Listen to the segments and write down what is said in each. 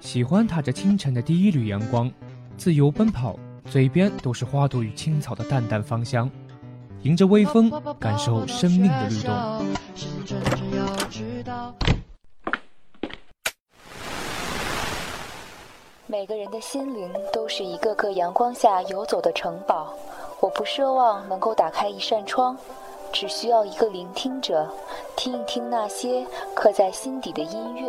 喜欢踏着清晨的第一缕阳光，自由奔跑，嘴边都是花朵与青草的淡淡芳香，迎着微风，感受生命的律动。每个人的心灵都是一个个阳光下游走的城堡，我不奢望能够打开一扇窗，只需要一个聆听者，听一听那些刻在心底的音乐。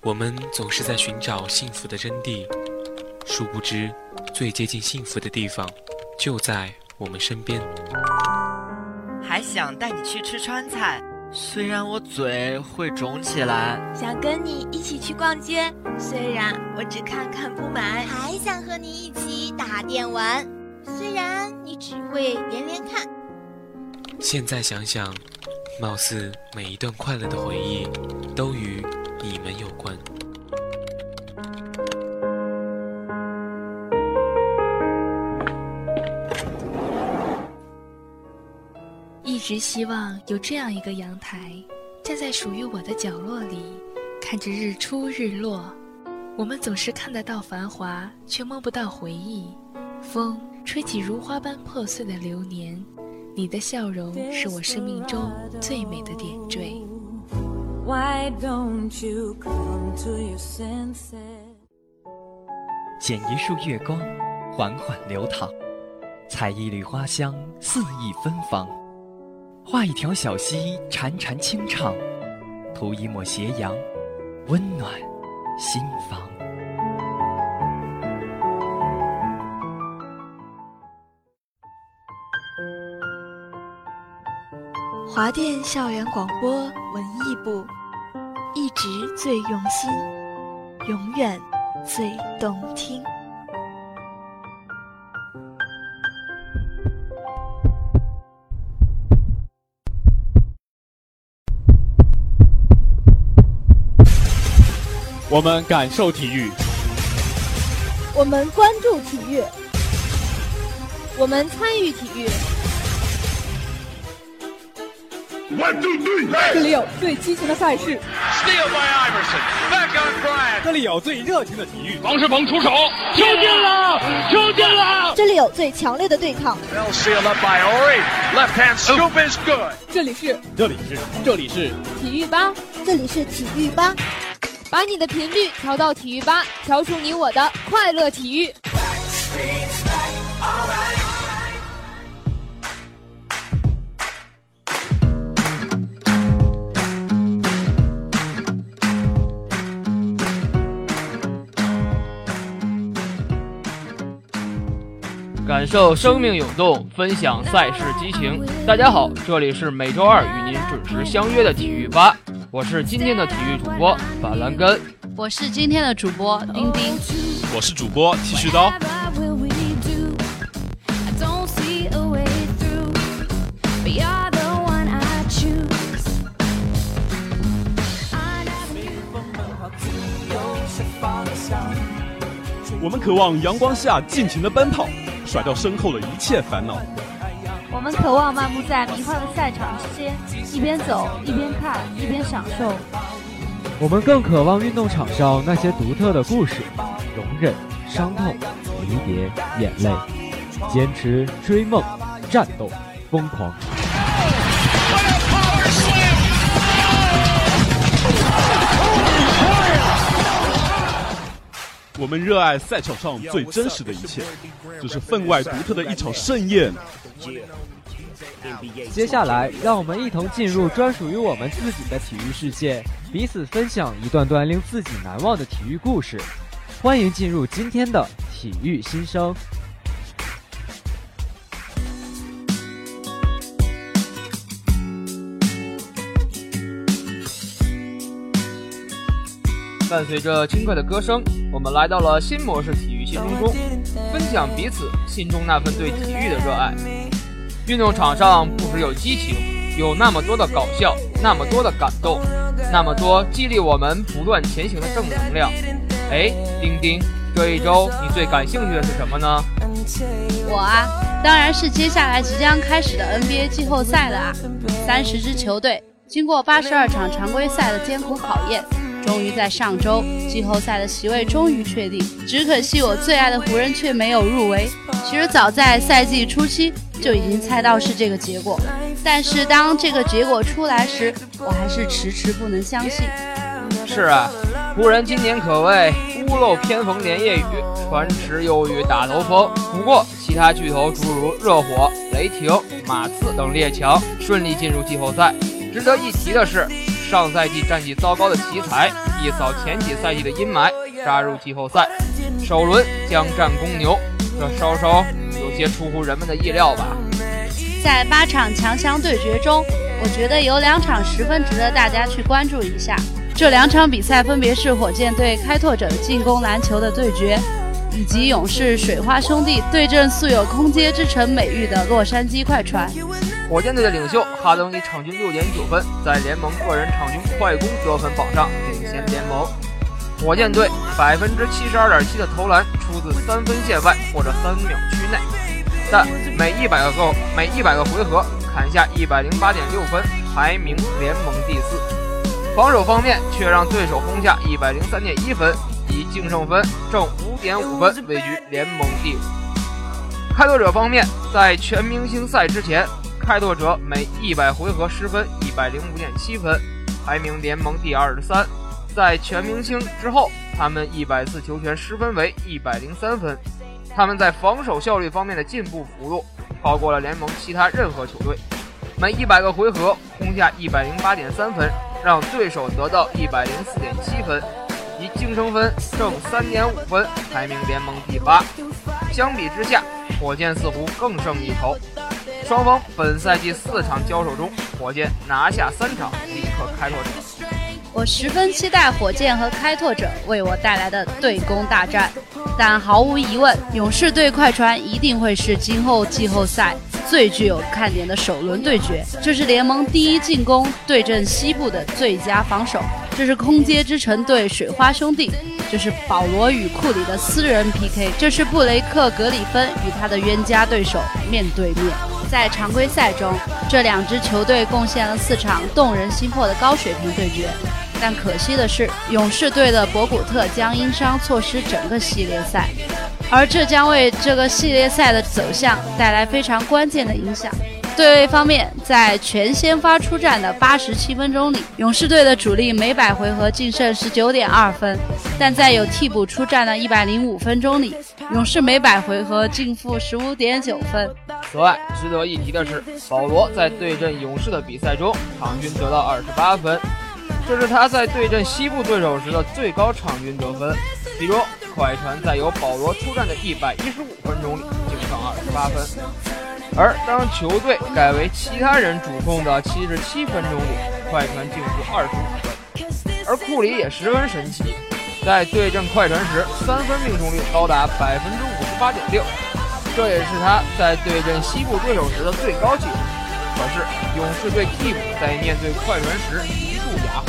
我们总是在寻找幸福的真谛，殊不知，最接近幸福的地方，就在我们身边。还想带你去吃川菜。虽然我嘴会肿起来，想跟你一起去逛街。虽然我只看看不买，还想和你一起打电玩。虽然你只会连连看。现在想想，貌似每一段快乐的回忆，都与直希望有这样一个阳台，站在属于我的角落里，看着日出日落。我们总是看得到繁华，却摸不到回忆。风吹起如花般破碎的流年，你的笑容是我生命中最美的点缀。剪一束月光，缓缓流淌；采一缕花香，肆意芬芳。画一条小溪，潺潺清唱；涂一抹斜阳，温暖心房。华电校园广播文艺部，一直最用心，永远最动听。我们感受体育，我们关注体育，我们参与体育。这里有最激情的赛事 steal my iron man，这里有最热情的体育。王世鹏出手，球进了，球进了！这里有最强烈的对抗。By Ori, left hand scoop is good. 这里是，这里是，这里是体育吧，这里是体育吧。把你的频率调到体育吧，调出你我的快乐体育。感受生命涌动，分享赛事激情。大家好，这里是每周二与您准时相约的体育吧。我是今天的体育主播板蓝根，我是今天的主播丁丁，我是主播剃须刀。我们渴望阳光下尽情的奔跑，甩掉身后的一切烦恼。我们渴望漫步在迷幻的赛场之间，一边走一边看一边享受。我们更渴望运动场上那些独特的故事，容忍、伤痛、离别、眼泪，坚持、追梦、战斗、疯狂。我们热爱赛场上最真实的一切，这是分外独特的一场盛宴。接下来，让我们一同进入专属于我们自己的体育世界，彼此分享一段段令自己难忘的体育故事。欢迎进入今天的体育新生。伴随着轻快的歌声，我们来到了新模式体育新中中，分享彼此心中那份对体育的热爱。运动场上不只有激情，有那么多的搞笑，那么多的感动，那么多激励我们不断前行的正能量。哎，丁丁，这一周你最感兴趣的是什么呢？我啊，当然是接下来即将开始的 NBA 季后赛了啊！三十支球队经过八十二场常规赛的艰苦考验，终于在上周季后赛的席位终于确定。只可惜我最爱的湖人却没有入围。其实早在赛季初期就已经猜到是这个结果，但是当这个结果出来时，我还是迟迟不能相信。是啊，湖人今年可谓屋漏偏逢连夜雨，船迟又遇打头风。不过，其他巨头诸如热火、雷霆、马刺等列强顺利进入季后赛。值得一提的是，上赛季战绩糟糕的奇才一扫前几赛季的阴霾，杀入季后赛，首轮将战公牛，这稍稍有些出乎人们的意料吧。在八场强强对决中，我觉得有两场十分值得大家去关注一下。这两场比赛分别是火箭队开拓者进攻篮球的对决，以及勇士水花兄弟对阵素有“空接之城”美誉的洛杉矶快船。火箭队的领袖哈登以场均六点九分，在联盟个人场均快攻得分榜上领先联盟。火箭队百分之七十二点七的投篮出自三分线外或者三秒区内，但每一百个每一百个回合砍下一百零八点六分，排名联盟第四。防守方面却让对手轰下一百零三点一分，以净胜分正五点五分位居联盟第五。开拓者方面，在全明星赛之前，开拓者每一百回合失分一百零五点七分，排名联盟第二十三。在全明星之后，他们一百次球权失分为一百零三分。他们在防守效率方面的进步幅度超过了联盟其他任何球队，每一百个回合轰下一百零八点三分。让对手得到一百零四点七分，以净胜分正三点五分，排名联盟第八。相比之下，火箭似乎更胜一筹。双方本赛季四场交手中，火箭拿下三场，力克开拓者。我十分期待火箭和开拓者为我带来的对攻大战，但毫无疑问，勇士对快船一定会是今后季后赛。最具有看点的首轮对决，这是联盟第一进攻对阵西部的最佳防守，这是空接之城对水花兄弟，这是保罗与库里的私人 PK，这是布雷克格里芬与他的冤家对手面对面。在常规赛中，这两支球队贡献了四场动人心魄的高水平对决，但可惜的是，勇士队的博古特将因伤错失整个系列赛。而这将为这个系列赛的走向带来非常关键的影响。对位方面，在全先发出战的八十七分钟里，勇士队的主力每百回合净胜十九点二分；但在有替补出战的一百零五分钟里，勇士每百回合净负十五点九分。此外，值得一提的是，保罗在对阵勇士的比赛中，场均得到二十八分，这是他在对阵西部对手时的最高场均得分。比如。快船在由保罗出战的一百一十五分钟里净胜二十八分，而当球队改为其他人主控的七十七分钟里，快船净负二十五分。而库里也十分神奇，在对阵快船时，三分命中率高达百分之五十八点六，这也是他在对阵西部对手时的最高纪录。可是勇士队替补在面对快船时一度哑火。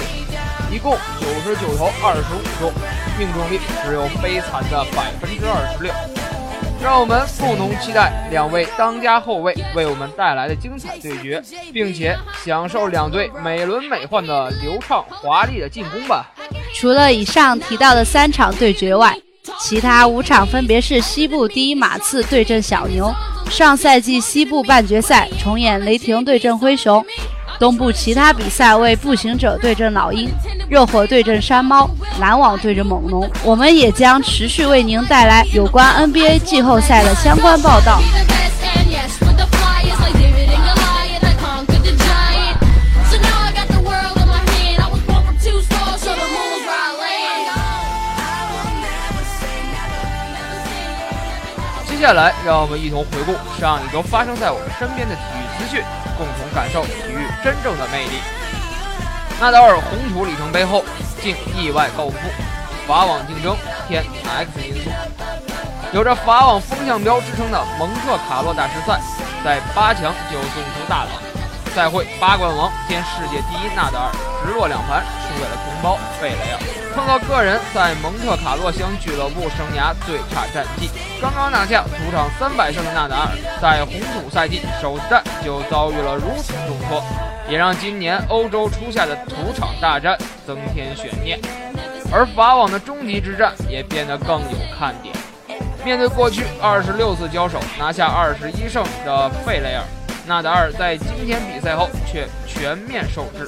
一共九十九投二十五中，命中率只有悲惨的百分之二十六。让我们共同期待两位当家后卫为我们带来的精彩对决，并且享受两队美轮美奂的流畅华丽的进攻吧。除了以上提到的三场对决外，其他五场分别是西部第一马刺对阵小牛，上赛季西部半决赛重演雷霆对阵灰熊。东部其他比赛为步行者对阵老鹰，热火对阵山猫，篮网对阵猛龙。我们也将持续为您带来有关 NBA 季后赛的相关报道。接下来，让我们一同回顾上一周发生在我们身边的体育资讯。共同感受体育真正的魅力。纳达尔红土里程碑后竟意外告负，法网竞争添 X 因素。有着法网风向标之称的蒙特卡洛大师赛，在八强就送出大冷。赛会八冠王兼世界第一纳达尔直落两盘输给了同胞费雷尔。创造个人在蒙特卡洛乡俱乐部生涯最差战绩。刚刚拿下主场三百胜的纳达尔，在红土赛季首战就遭遇了如此重挫，也让今年欧洲初夏的土场大战增添悬念。而法网的终极之战也变得更有看点。面对过去二十六次交手拿下二十一胜的费雷尔，纳达尔在今天比赛后却全面受制。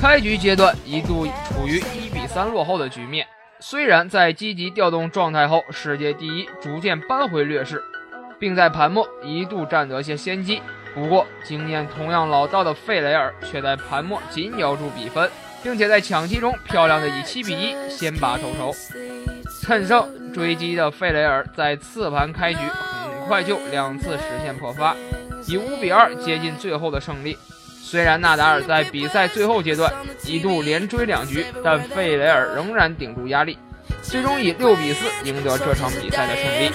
开局阶段一度处于一比三落后的局面，虽然在积极调动状态后，世界第一逐渐扳回劣势，并在盘末一度占得些先机。不过，经验同样老道的费雷尔却在盘末紧咬住比分，并且在抢七中漂亮的以七比一先拔头筹。趁胜追击的费雷尔在次盘开局很快就两次实现破发，以五比二接近最后的胜利。虽然纳达尔在比赛最后阶段一度连追两局，但费雷尔仍然顶住压力，最终以六比四赢得这场比赛的胜利。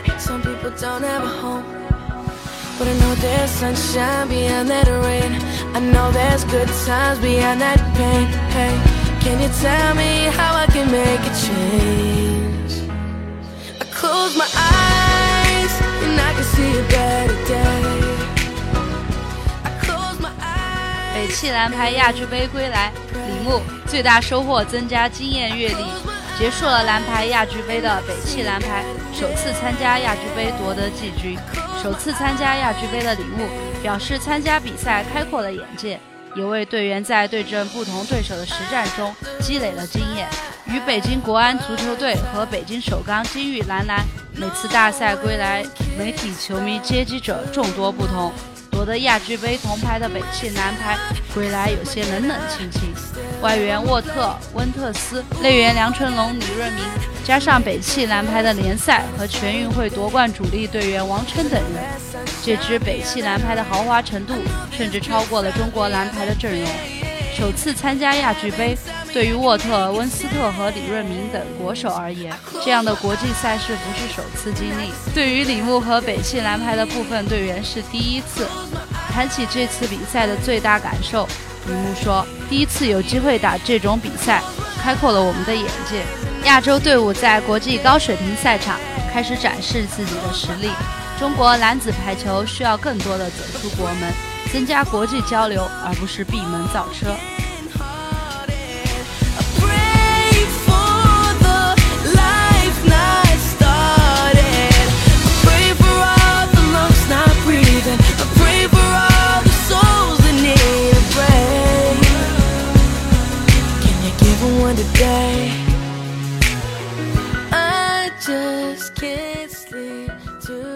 北汽蓝牌亚俱杯归来，李牧最大收获增加经验阅历。结束了蓝牌亚俱杯的北汽蓝牌，首次参加亚俱杯夺得季军。首次参加亚俱杯的李牧表示，参加比赛开阔了眼界，也为队员在对阵不同对手的实战中积累了经验。与北京国安足球队和北京首钢金玉男篮每次大赛归来，媒体球迷接机者众多不同。夺得亚俱杯铜牌的北汽男排归来有些冷冷清清，外援沃特、温特斯，内援梁春龙、李润明，加上北汽男排的联赛和全运会夺冠主力队员王琛等人，这支北汽男排的豪华程度甚至超过了中国男排的阵容。首次参加亚俱杯，对于沃特、温斯特和李润明等国手而言，这样的国际赛事不是首次经历；对于李牧和北汽蓝牌的部分队员是第一次。谈起这次比赛的最大感受，李牧说：“第一次有机会打这种比赛，开阔了我们的眼界。亚洲队伍在国际高水平赛场开始展示自己的实力。中国男子排球需要更多的走出国门。”增加国际交流，而不是闭门造车。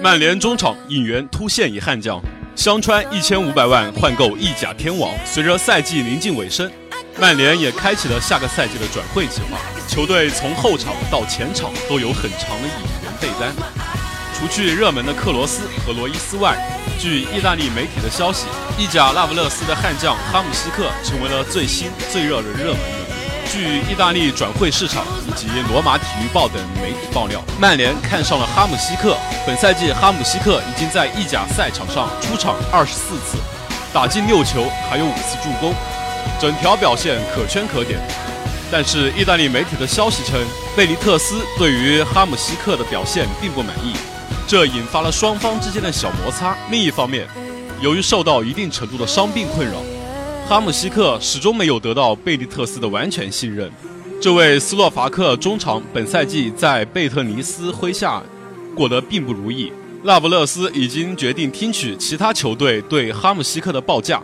曼联中场引援突现一悍将。香川一千五百万换购意甲天王。随着赛季临近尾声，曼联也开启了下个赛季的转会计划。球队从后场到前场都有很长的引援备单。除去热门的克罗斯和罗伊斯外，据意大利媒体的消息，意甲那不勒斯的悍将哈姆西克成为了最新最热的热门。据意大利转会市场以及罗马体育报等媒体爆料，曼联看上了哈姆西克。本赛季，哈姆西克已经在意甲赛场上出场二十四次，打进六球，还有五次助攻，整条表现可圈可点。但是，意大利媒体的消息称，贝尼特斯对于哈姆西克的表现并不满意，这引发了双方之间的小摩擦。另一方面，由于受到一定程度的伤病困扰。哈姆西克始终没有得到贝利特斯的完全信任。这位斯洛伐克中场本赛季在贝特尼斯麾下过得并不如意。那不勒斯已经决定听取其他球队对哈姆西克的报价，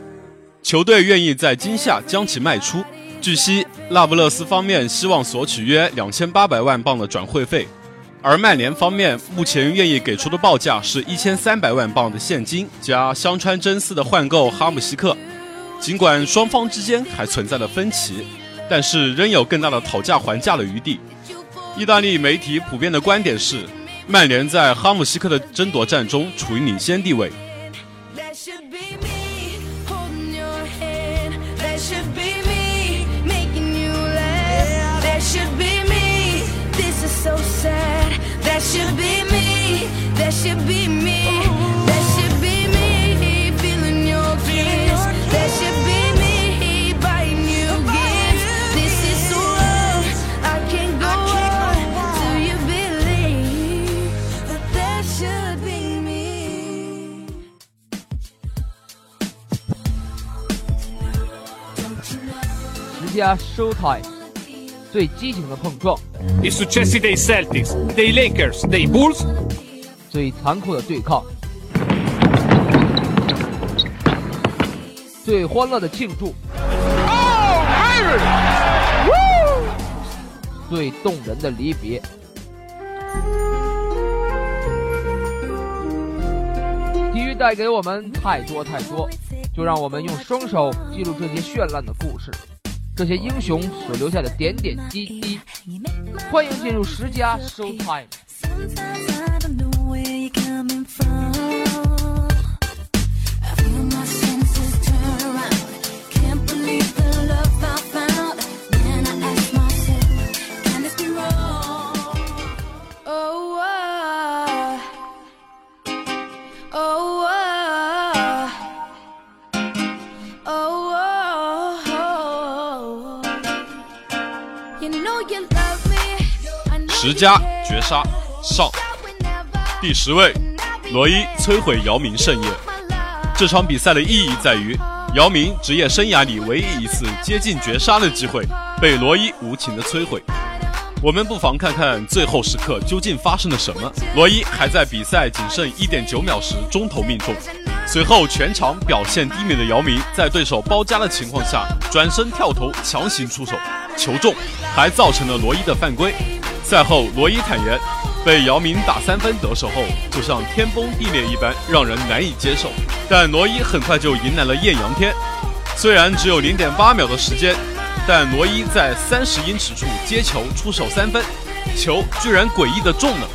球队愿意在今夏将其卖出。据悉，那不勒斯方面希望索取约两千八百万镑的转会费，而曼联方面目前愿意给出的报价是一千三百万镑的现金加香川真司的换购哈姆西克。尽管双方之间还存在了分歧，但是仍有更大的讨价还价的余地。意大利媒体普遍的观点是，曼联在哈姆西克的争夺战中处于领先地位。should be 佳 Showtime，最激情的碰撞。I successi dei Celtics, dei Lakers, dei Bulls，最残酷的对抗。最欢乐的庆祝。最动人的离别。体育带给我们太多太多，就让我们用双手记录这些绚烂的故事，这些英雄所留下的点点滴滴。欢迎进入十佳 Showtime。十佳绝杀上，第十位，罗伊摧毁姚明盛宴。这场比赛的意义在于，姚明职业生涯里唯一一次接近绝杀的机会被罗伊无情的摧毁。我们不妨看看最后时刻究竟发生了什么。罗伊还在比赛仅剩一点九秒时中投命中，随后全场表现低迷的姚明在对手包夹的情况下转身跳投强行出手，球中，还造成了罗伊的犯规。赛后，罗伊坦言，被姚明打三分得手后，就像天崩地裂一般，让人难以接受。但罗伊很快就迎来了艳阳天。虽然只有零点八秒的时间，但罗伊在三十英尺处接球出手三分，球居然诡异的中了。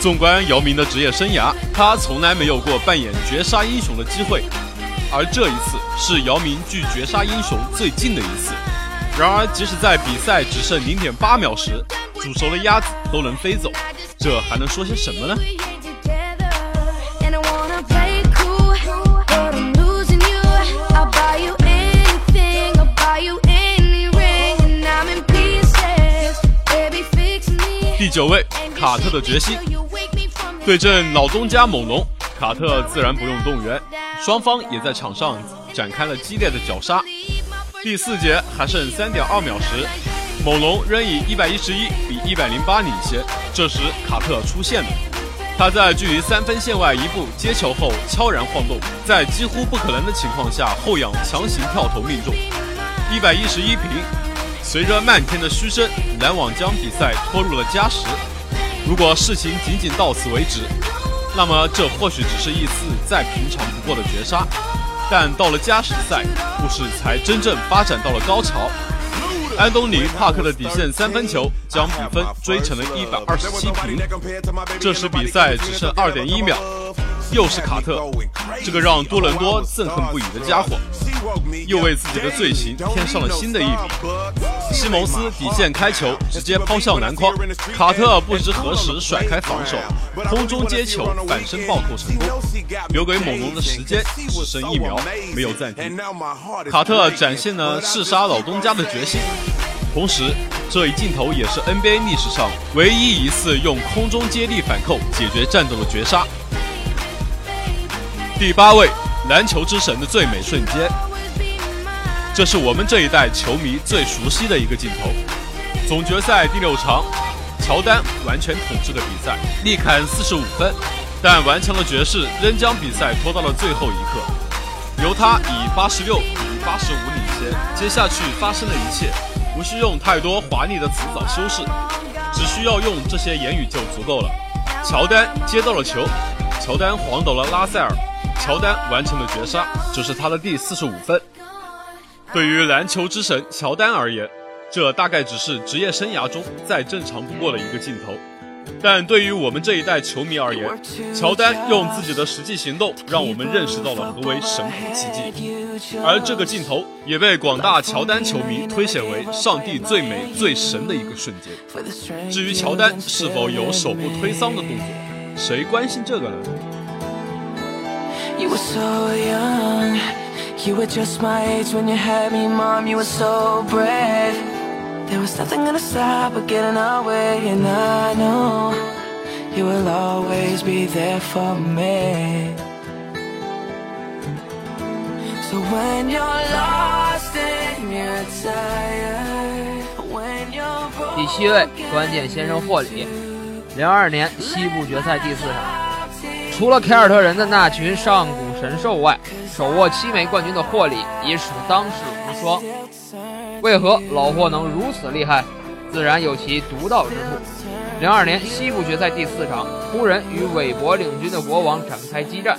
纵观姚明的职业生涯，他从来没有过扮演绝杀英雄的机会，而这一次是姚明距绝杀英雄最近的一次。然而，即使在比赛只剩零点八秒时，煮熟的鸭子都能飞走，这还能说些什么呢？第九位，卡特的决心。对阵老东家猛龙，卡特自然不用动员，双方也在场上展开了激烈的绞杀。第四节还剩三点二秒时。猛龙仍以一百一十一比一百零八领先，这时卡特出现了，他在距离三分线外一步接球后悄然晃动，在几乎不可能的情况下后仰强行跳投命中，一百一十一平。随着漫天的嘘声，篮网将比赛拖入了加时。如果事情仅仅到此为止，那么这或许只是一次再平常不过的绝杀，但到了加时赛，故事才真正发展到了高潮。安东尼·帕克的底线三分球将比分追成了一百二十七平。这时比赛只剩二点一秒，又是卡特，这个让多伦多憎恨不已的家伙，又为自己的罪行添上了新的一笔。西蒙斯底线开球，直接抛向篮筐，卡特不知何时甩开防守，空中接球反身暴扣成功，留给猛龙的时间只剩一秒，没有暂停。卡特展现了弑杀老东家的决心。同时，这一镜头也是 NBA 历史上唯一一次用空中接力反扣解决战斗的绝杀。第八位，篮球之神的最美瞬间，这是我们这一代球迷最熟悉的一个镜头。总决赛第六场，乔丹完全统治的比赛，力砍四十五分，但顽强的爵士仍将比赛拖到了最后一刻，由他以八十六比八十五领先。接下去发生的一切。不需用太多华丽的辞藻修饰，只需要用这些言语就足够了。乔丹接到了球，乔丹晃倒了拉塞尔，乔丹完成了绝杀，这是他的第四十五分。对于篮球之神乔丹而言，这大概只是职业生涯中再正常不过的一个镜头。但对于我们这一代球迷而言，乔丹用自己的实际行动，让我们认识到了何为神乎其技。而这个镜头也被广大乔丹球迷推选为上帝最美最神的一个瞬间。至于乔丹是否有手部推搡的动作，谁关心这个呢 ？There was nothing gonna stop or get in our way And I know you will always be there for me So when you're lost in 第七位，关键先生霍里，零二年西部决赛第四场， 除了凯尔特人的那群上古神兽外，手握七枚冠军的霍里已属当世无双。为何老霍能如此厉害？自然有其独到之处。零二年西部决赛第四场，湖人与韦伯领军的国王展开激战，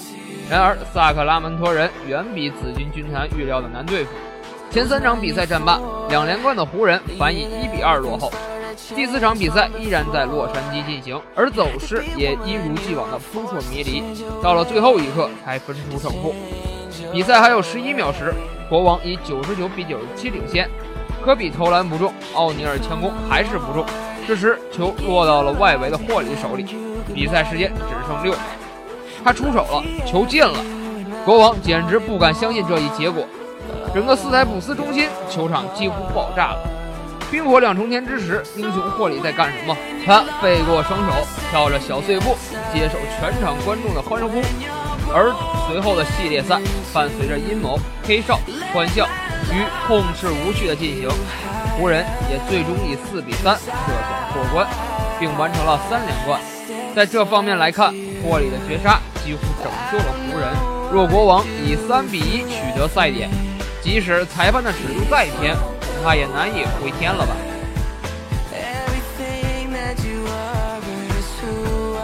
然而萨克拉门托人远比紫金军团预料的难对付。前三场比赛战罢，两连冠的湖人反以一比二落后。第四场比赛依然在洛杉矶进行，而走势也一如既往的扑朔迷离，到了最后一刻才分出胜负。比赛还有十一秒时，国王以九十九比九十七领先。科比投篮不中，奥尼尔强攻还是不中。这时球落到了外围的霍里手里，比赛时间只剩六秒，他出手了，球进了。国王简直不敢相信这一结果，整个斯台普斯中心球场几乎爆炸了。冰火两重天之时，英雄霍里在干什么？他背过双手，跳着小碎步，接受全场观众的欢呼。而随后的系列赛伴随着阴谋、黑哨、欢笑。与控制无序的进行，湖人也最终以四比三涉险过关，并完成了三连冠。在这方面来看，霍里的绝杀几乎拯救了湖人。若国王以三比一取得赛点，即使裁判的尺度再偏，怕也难以回天了吧。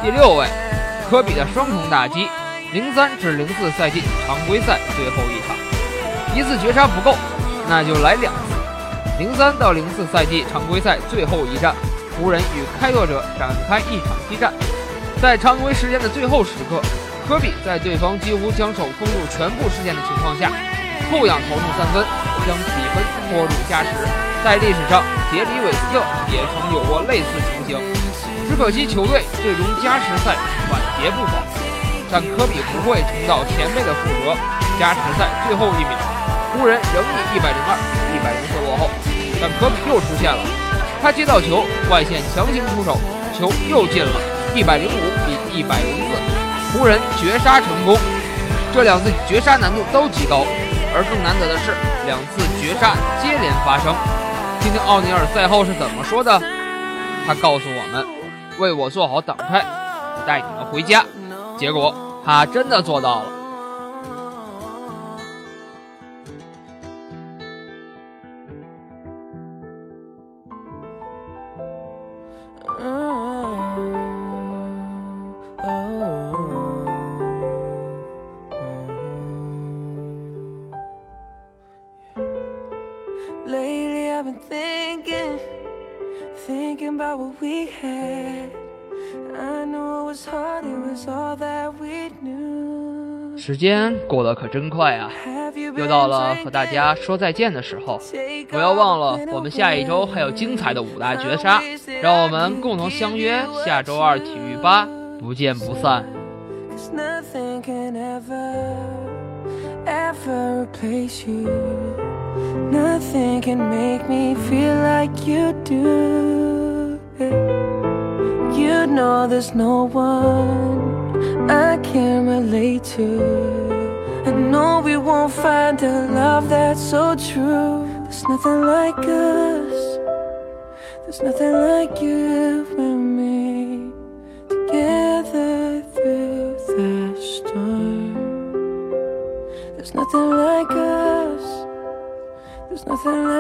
第六位，科比的双重打击，零三至零四赛季常规赛最后一场。一次绝杀不够，那就来两次。零三到零四赛季常规赛最后一战，湖人与开拓者展开一场激战。在常规时间的最后时刻，科比在对方几乎将手封住全部视线的情况下，后仰投中三分，将比分拖入加时。在历史上，杰里韦斯特也曾有过类似情形，只可惜球队最终加时赛晚节不保。但科比不会重蹈前辈的覆辙，加时赛最后一秒。湖人仍以一百零二、一百零四落后，但科比又出现了。他接到球，外线强行出手，球又进了，一百零五比一百零四，湖人绝杀成功。这两次绝杀难度都极高，而更难得的是，两次绝杀接连发生。听听奥尼尔赛后是怎么说的？他告诉我们：“为我做好挡拆，带你们回家。”结果他真的做到了。间过得可真快啊！又到了和大家说再见的时候，不要忘了，我们下一周还有精彩的五大绝杀，让我们共同相约下周二体育吧，不见不散。You know there's no one I can relate to. I know we won't find a love that's so true. There's nothing like us. There's nothing like you and me together through the storm. There's nothing like us. There's nothing like